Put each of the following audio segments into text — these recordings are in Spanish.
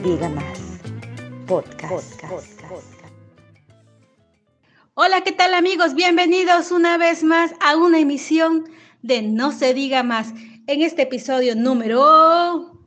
No se diga más. Podcast. Hola, ¿qué tal amigos? Bienvenidos una vez más a una emisión de No se diga más. En este episodio número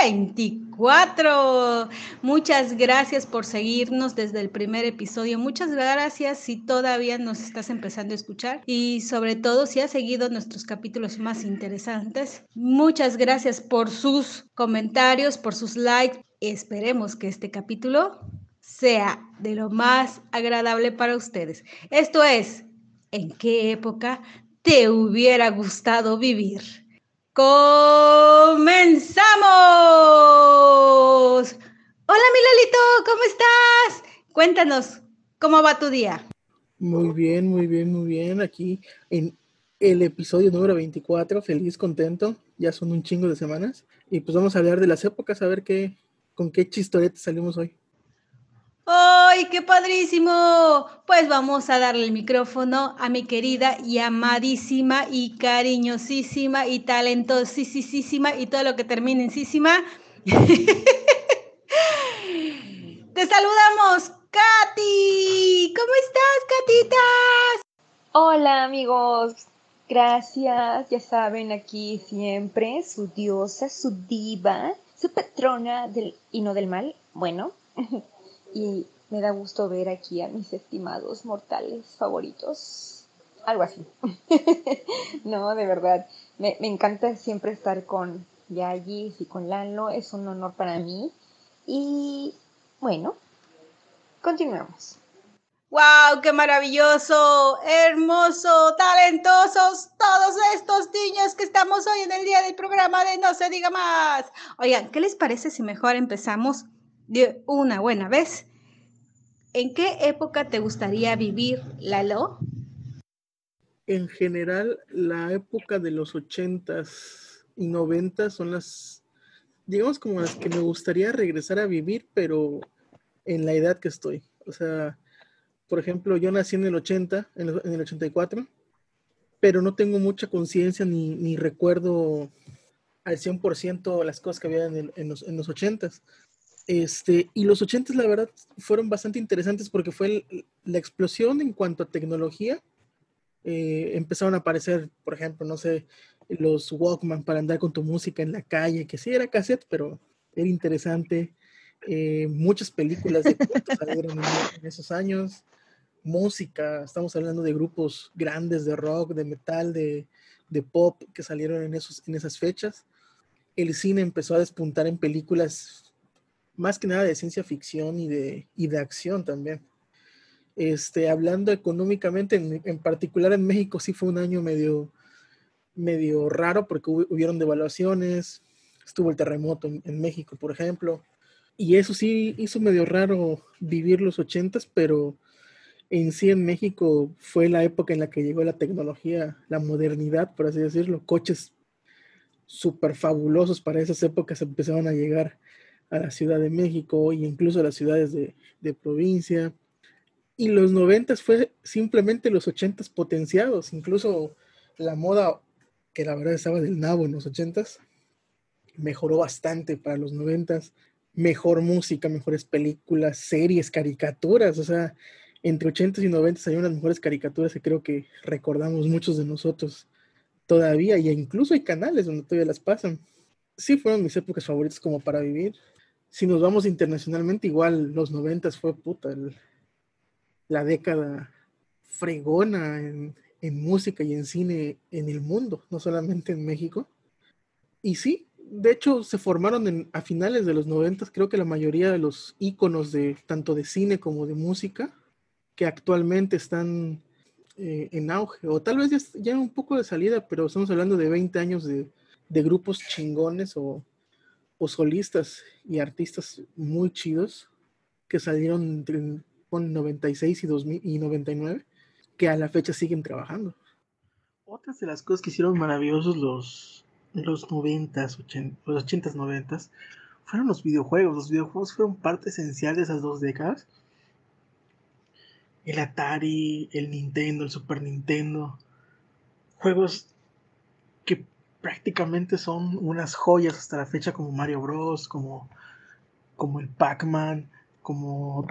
24. Muchas gracias por seguirnos desde el primer episodio. Muchas gracias si todavía nos estás empezando a escuchar y sobre todo si has seguido nuestros capítulos más interesantes. Muchas gracias por sus comentarios, por sus likes. Esperemos que este capítulo sea de lo más agradable para ustedes. Esto es, ¿en qué época te hubiera gustado vivir? ¡Comenzamos! Hola, Milalito, ¿cómo estás? Cuéntanos, ¿cómo va tu día? Muy bien, muy bien, muy bien. Aquí en el episodio número 24, feliz, contento. Ya son un chingo de semanas. Y pues vamos a hablar de las épocas, a ver qué, con qué chistoretes salimos hoy. ¡Ay, qué padrísimo! Pues vamos a darle el micrófono a mi querida y amadísima y cariñosísima y talentosísima y todo lo que termine en sísima. Te saludamos, Katy. ¿Cómo estás, Katitas? Hola, amigos. Gracias. Ya saben, aquí siempre su diosa, su diva, su patrona y no del mal. Bueno. y me da gusto ver aquí a mis estimados mortales favoritos. Algo así. no, de verdad. Me, encanta siempre estar con Yagis y con Lalo. Es un honor para mí. Y bueno, continuemos. ¡Wow! ¡Qué maravilloso! ¡Hermoso! ¡Talentosos! Todos estos niños que estamos hoy en el día del programa de No se diga más. Oigan, ¿qué les parece si mejor empezamos una buena vez. ¿En qué época te gustaría vivir, Lalo? En general, la época de los ochentas y noventas son las, digamos, como las que me gustaría regresar a vivir, pero en la edad que estoy. O sea, por ejemplo, yo nací en el 80, en el, 84, pero no tengo mucha conciencia ni, recuerdo al 100% las cosas que había en, los, en los 80s. Este, y los 80 la verdad fueron bastante interesantes porque fue la explosión en cuanto a tecnología. Eh, empezaron a aparecer, por ejemplo, no sé, los Walkman para andar con tu música en la calle, que sí era cassette, pero era interesante. Eh, muchas películas de salieron en, esos años. Música, estamos hablando de grupos grandes de rock, de metal, de, de pop que salieron en, esos, en esas fechas. El cine empezó a despuntar en películas más que nada de ciencia ficción y de, y de acción también. Este, hablando económicamente, en, particular en México sí fue un año medio, medio raro porque hubieron devaluaciones, estuvo el terremoto en, México, por ejemplo, y eso sí hizo medio raro vivir los ochentas, pero en sí en México fue la época en la que llegó la tecnología, la modernidad, por así decirlo, coches súper fabulosos para esas épocas empezaron a llegar a la Ciudad de México e incluso a las ciudades de, provincia. Y los noventas fue simplemente los ochentas potenciados, incluso la moda, que la verdad estaba del nabo en los ochentas, mejoró bastante para los noventas. Mejor música, mejores películas, series, caricaturas, o sea, entre ochentas y noventas hay unas mejores caricaturas que creo que recordamos muchos de nosotros todavía, y incluso hay canales donde todavía las pasan. Sí fueron mis épocas favoritas como para vivir si nos vamos internacionalmente, igual los noventas fue puta, la década fregona en, música y en cine en el mundo, no solamente en México. Y sí, de hecho se formaron a finales de los noventas, creo que la mayoría de los íconos de tanto de cine como de música que actualmente están eh, en auge, o tal vez ya, ya, un poco de salida, pero estamos hablando de 20 años de, de grupos chingones o o solistas y artistas muy chidos que salieron entre con 96 y, 2000 y 99 que a la fecha siguen trabajando. Otras de las cosas que hicieron maravillosos los, los 90s, 80, los 80s, 90s fueron los videojuegos. Los videojuegos fueron parte esencial de esas dos décadas. El Atari, el Nintendo, el Super Nintendo. Juegos que prácticamente son unas joyas hasta la fecha como Mario Bros, como, como el Pac-Man, como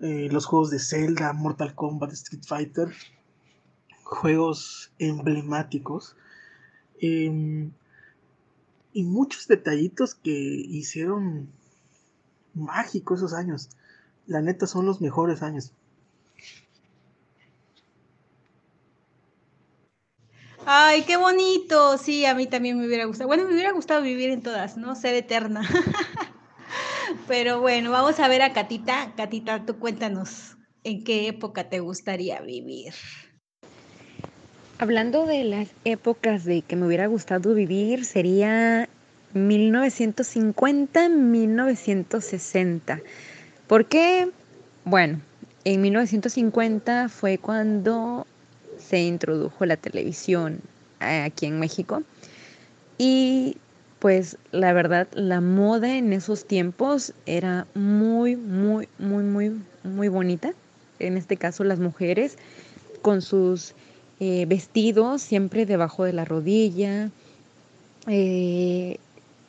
eh, los juegos de Zelda, Mortal Kombat, Street Fighter, juegos emblemáticos. Em, y muchos detallitos que hicieron mágico esos años. La neta son los mejores años. Ay, qué bonito. Sí, a mí también me hubiera gustado. Bueno, me hubiera gustado vivir en todas, ¿no? Ser eterna. Pero bueno, vamos a ver a Catita. Catita, tú cuéntanos en qué época te gustaría vivir. Hablando de las épocas de que me hubiera gustado vivir, sería 1950-1960. ¿Por qué? Bueno, en 1950 fue cuando se introdujo la televisión eh, aquí en México y pues la verdad la moda en esos tiempos era muy, muy, muy, muy, muy bonita. En este caso las mujeres con sus eh, vestidos siempre debajo de la rodilla, eh,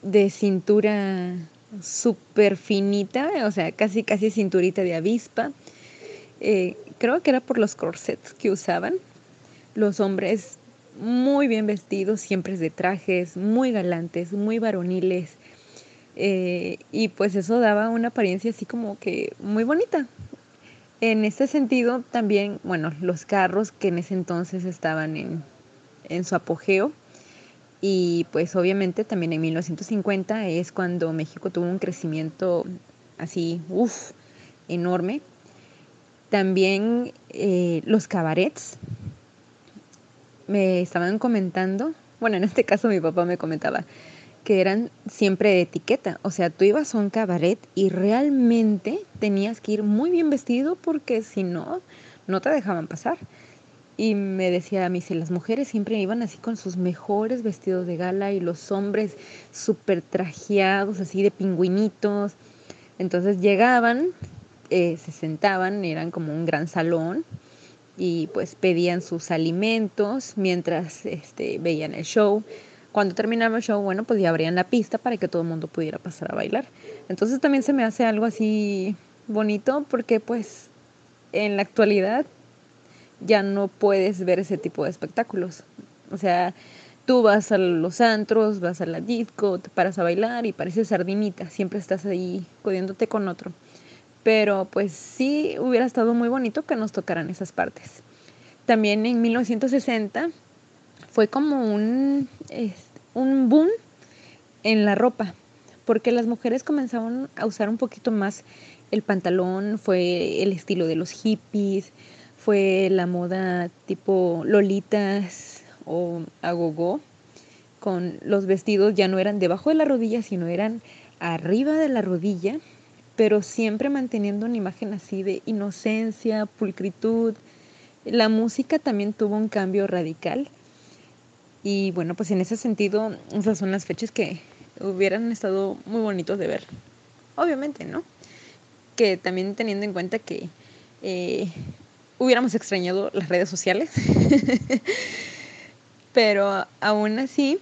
de cintura súper finita, o sea, casi, casi cinturita de avispa. Creo que era por los corsets que usaban. Los hombres muy bien vestidos, siempre de trajes, muy galantes, muy varoniles. Eh, y pues eso daba una apariencia así como que muy bonita. En ese sentido también, bueno, los carros que en ese entonces estaban en, en su apogeo, y pues obviamente también en 1950 es cuando México tuvo un crecimiento así, uff, enorme. También eh, los cabarets me estaban comentando, bueno, en este caso mi papá me comentaba que eran siempre de etiqueta, o sea, tú ibas a un cabaret y realmente tenías que ir muy bien vestido porque si no, no te dejaban pasar y me decía a mí, si las mujeres siempre iban así con sus mejores vestidos de gala y los hombres súper trajeados, así de pingüinitos. Entonces llegaban, eh, se sentaban, eran como un gran salón y pues pedían sus alimentos mientras este, veían el show. Cuando terminaba el show, bueno, pues ya abrían la pista para que todo el mundo pudiera pasar a bailar. Entonces también se me hace algo así bonito porque pues en la actualidad ya no puedes ver ese tipo de espectáculos. O sea, tú vas a los antros, vas a la disco, te paras a bailar y pareces sardinita, siempre estás ahí codiéndote con otro. Pero pues sí hubiera estado muy bonito que nos tocaran esas partes. También en 1960 fue como un, un boom en la ropa, porque las mujeres comenzaron a usar un poquito más el pantalón, fue el estilo de los hippies, fue la moda tipo lolitas o agogó, con los vestidos ya no eran debajo de la rodilla, sino eran arriba de la rodilla, pero siempre manteniendo una imagen así de inocencia, pulcritud. La música también tuvo un cambio radical. Y bueno, pues en ese sentido, esas son las fechas que hubieran estado muy bonitos de ver. Obviamente, ¿no? Que también teniendo en cuenta que eh, hubiéramos extrañado las redes sociales, pero aún así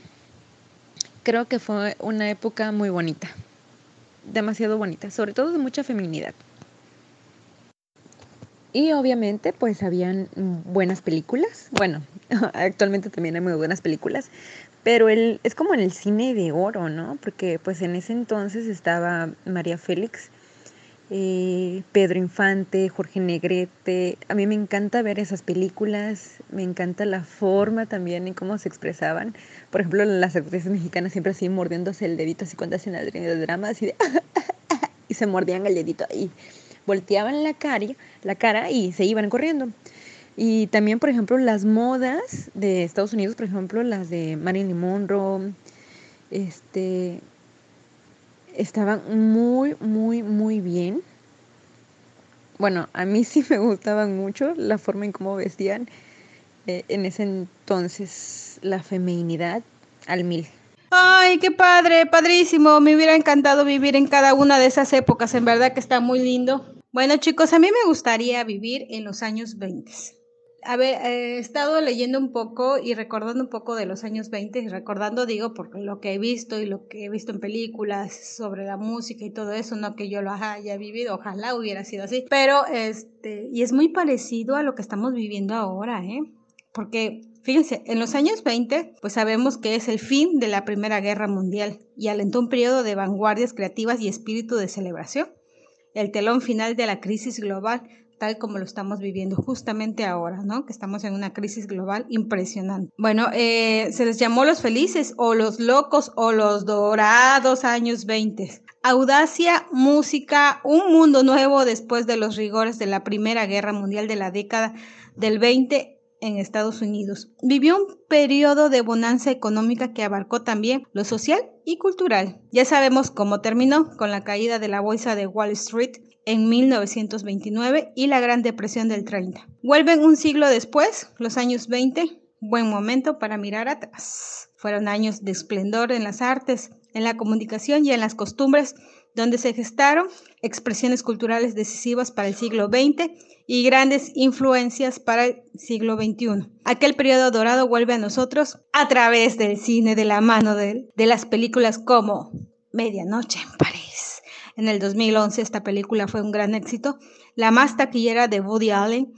creo que fue una época muy bonita, demasiado bonita, sobre todo de mucha feminidad. Y obviamente pues habían buenas películas, bueno, actualmente también hay muy buenas películas, pero el, es como en el cine de oro, ¿no? Porque pues en ese entonces estaba María Félix, eh, Pedro Infante, Jorge Negrete. A mí me encanta ver esas películas, me encanta la forma también en cómo se expresaban. Por ejemplo, las actrices mexicanas siempre así mordiéndose el dedito, así cuando hacen el drama, así de... y se mordían el dedito y volteaban la cara, la cara y se iban corriendo. Y también, por ejemplo, las modas de Estados Unidos, por ejemplo, las de Marilyn Monroe, este, estaban muy, muy, muy bien. Bueno, a mí sí me gustaban mucho la forma en cómo vestían eh, en ese entonces la feminidad al mil. Ay, qué padre, padrísimo. Me hubiera encantado vivir en cada una de esas épocas. En verdad que está muy lindo. Bueno, chicos, a mí me gustaría vivir en los años 20. A ver, eh, he estado leyendo un poco y recordando un poco de los años 20, y recordando digo por lo que he visto y lo que he visto en películas sobre la música y todo eso, no que yo lo haya vivido, ojalá hubiera sido así, pero este, y es muy parecido a lo que estamos viviendo ahora, ¿eh? Porque Fíjense, en los años 20, pues sabemos que es el fin de la Primera Guerra Mundial y alentó un periodo de vanguardias creativas y espíritu de celebración. El telón final de la crisis global tal como lo estamos viviendo justamente ahora, ¿no? Que estamos en una crisis global impresionante. Bueno, eh, se les llamó los felices o los locos o los dorados años 20. Audacia, música, un mundo nuevo después de los rigores de la Primera Guerra Mundial de la década del 20 en Estados Unidos. Vivió un periodo de bonanza económica que abarcó también lo social y cultural. Ya sabemos cómo terminó con la caída de la bolsa de Wall Street en 1929 y la Gran Depresión del 30. Vuelven un siglo después, los años 20, buen momento para mirar atrás. Fueron años de esplendor en las artes, en la comunicación y en las costumbres, donde se gestaron expresiones culturales decisivas para el siglo XX y grandes influencias para el siglo XXI. Aquel periodo dorado vuelve a nosotros a través del cine de la mano de, de las películas como Medianoche en París en el 2011 esta película fue un gran éxito, la más taquillera de Woody Allen,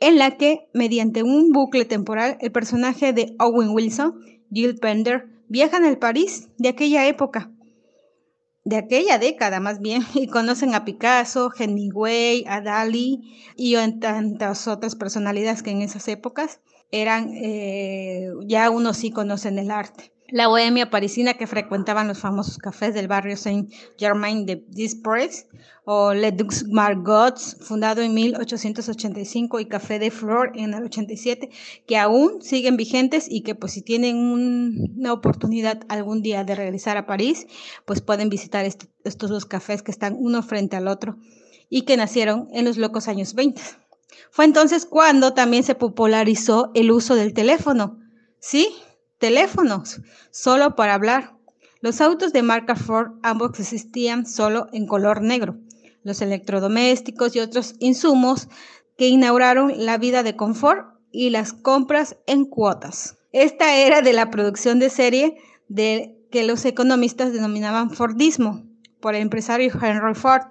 en la que, mediante un bucle temporal, el personaje de Owen Wilson, Jill Pender, viajan al París de aquella época, de aquella década más bien, y conocen a Picasso, Hemingway, a Dali y tantas otras personalidades que en esas épocas eran eh, ya unos íconos en el arte la bohemia parisina que frecuentaban los famosos cafés del barrio Saint-Germain de Desprez o Le Dux Margots, fundado en 1885, y Café de Flor en el 87, que aún siguen vigentes y que pues si tienen una oportunidad algún día de regresar a París, pues pueden visitar estos dos cafés que están uno frente al otro y que nacieron en los locos años 20. Fue entonces cuando también se popularizó el uso del teléfono. ¿Sí? Teléfonos, solo para hablar. Los autos de marca Ford ambos existían solo en color negro. Los electrodomésticos y otros insumos que inauguraron la vida de confort y las compras en cuotas. Esta era de la producción de serie de que los economistas denominaban Fordismo por el empresario Henry Ford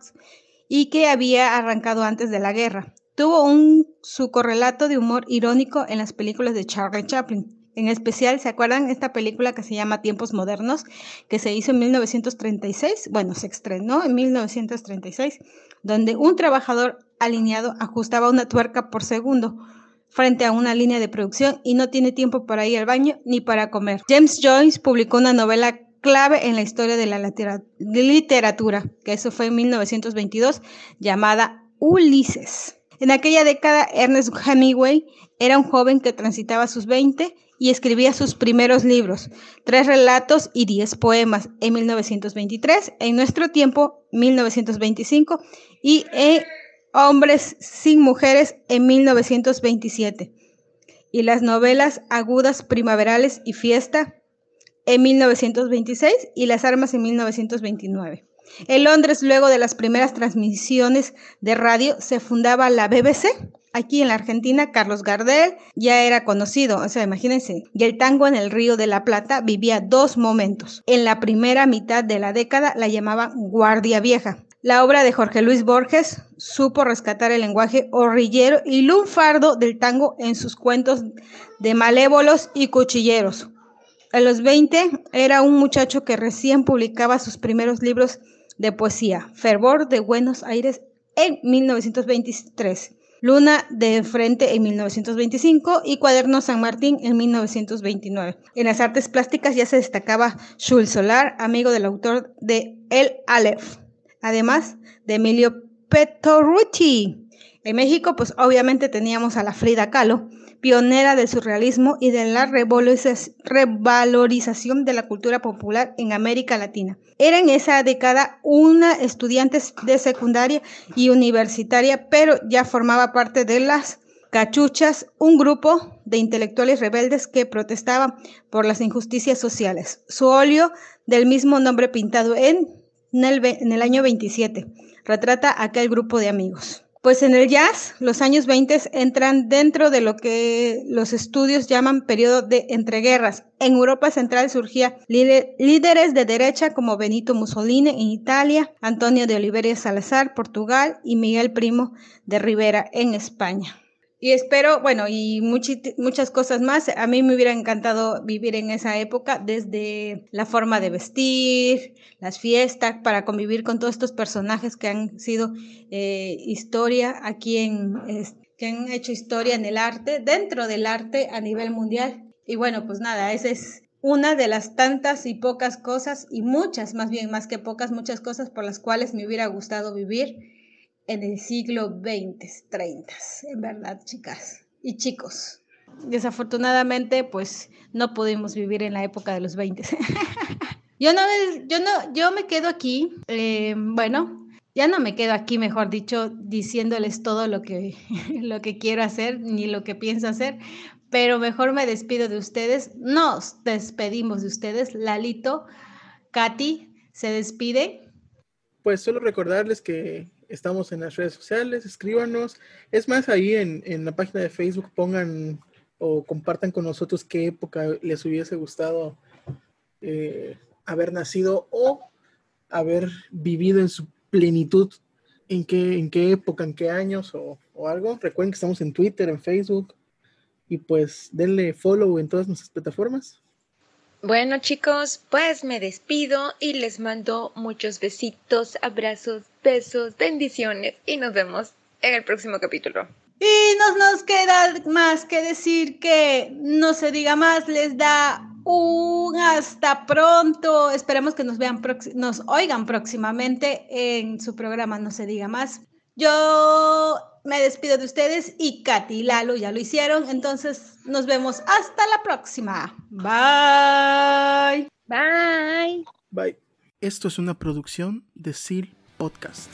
y que había arrancado antes de la guerra. Tuvo un su correlato de humor irónico en las películas de Charlie Chaplin. En especial, ¿se acuerdan esta película que se llama Tiempos Modernos, que se hizo en 1936? Bueno, se estrenó en 1936, donde un trabajador alineado ajustaba una tuerca por segundo frente a una línea de producción y no tiene tiempo para ir al baño ni para comer. James Joyce publicó una novela clave en la historia de la literatura, que eso fue en 1922, llamada Ulises. En aquella década, Ernest Hemingway era un joven que transitaba sus 20 y escribía sus primeros libros, tres relatos y diez poemas en 1923, en nuestro tiempo 1925 y en Hombres sin Mujeres en 1927. Y las novelas Agudas Primaverales y Fiesta en 1926 y Las Armas en 1929. En Londres, luego de las primeras transmisiones de radio, se fundaba la BBC, Aquí en la Argentina, Carlos Gardel ya era conocido, o sea, imagínense, y el tango en el Río de la Plata vivía dos momentos. En la primera mitad de la década la llamaban Guardia Vieja. La obra de Jorge Luis Borges supo rescatar el lenguaje horrillero y lunfardo del tango en sus cuentos de malévolos y cuchilleros. A los 20 era un muchacho que recién publicaba sus primeros libros de poesía, Fervor de Buenos Aires en 1923. Luna de Frente en 1925 y Cuaderno San Martín en 1929. En las artes plásticas ya se destacaba Jules Solar, amigo del autor de El Aleph, además de Emilio Pettorucci. En México, pues obviamente teníamos a la Frida Kahlo, pionera del surrealismo y de la revalorización de la cultura popular en América Latina. Era en esa década una estudiante de secundaria y universitaria, pero ya formaba parte de las cachuchas, un grupo de intelectuales rebeldes que protestaban por las injusticias sociales. Su óleo, del mismo nombre pintado en, el, año 27, retrata aquel grupo de amigos. Pues en el jazz, los años 20 entran dentro de lo que los estudios llaman periodo de entreguerras. En Europa Central surgían líderes de derecha como Benito Mussolini en Italia, Antonio de Oliveira Salazar, Portugal y Miguel Primo de Rivera en España. Y espero, bueno, y muchas cosas más. A mí me hubiera encantado vivir en esa época, desde la forma de vestir, las fiestas, para convivir con todos estos personajes que han sido eh, historia aquí en, que han hecho historia en el arte, dentro del arte a nivel mundial. Y bueno, pues nada, esa es una de las tantas y pocas cosas, y muchas, más bien más que pocas, muchas cosas por las cuales me hubiera gustado vivir en el siglo XX, 30, en verdad, chicas y chicos. Desafortunadamente, pues no pudimos vivir en la época de los 20. yo no, yo no, yo me quedo aquí, eh, bueno, ya no me quedo aquí, mejor dicho, diciéndoles todo lo que, lo que quiero hacer ni lo que pienso hacer, pero mejor me despido de ustedes. Nos despedimos de ustedes. Lalito, Katy, se despide. Pues solo recordarles que Estamos en las redes sociales, escríbanos. Es más, ahí en, la página de Facebook pongan o compartan con nosotros qué época les hubiese gustado eh, haber nacido o haber vivido en su plenitud, en qué, en qué época, en qué años o, o algo. Recuerden que estamos en Twitter, en Facebook y pues denle follow en todas nuestras plataformas. Bueno chicos, pues me despido y les mando muchos besitos, abrazos, besos, bendiciones y nos vemos en el próximo capítulo. Y nos nos queda más que decir que no se diga más, les da un hasta pronto. Esperemos que nos vean nos oigan próximamente en su programa No se diga más. Yo me despido de ustedes y Katy y Lalo ya lo hicieron, entonces nos vemos hasta la próxima. Bye. Bye. Bye. Esto es una producción de SEAL Podcast.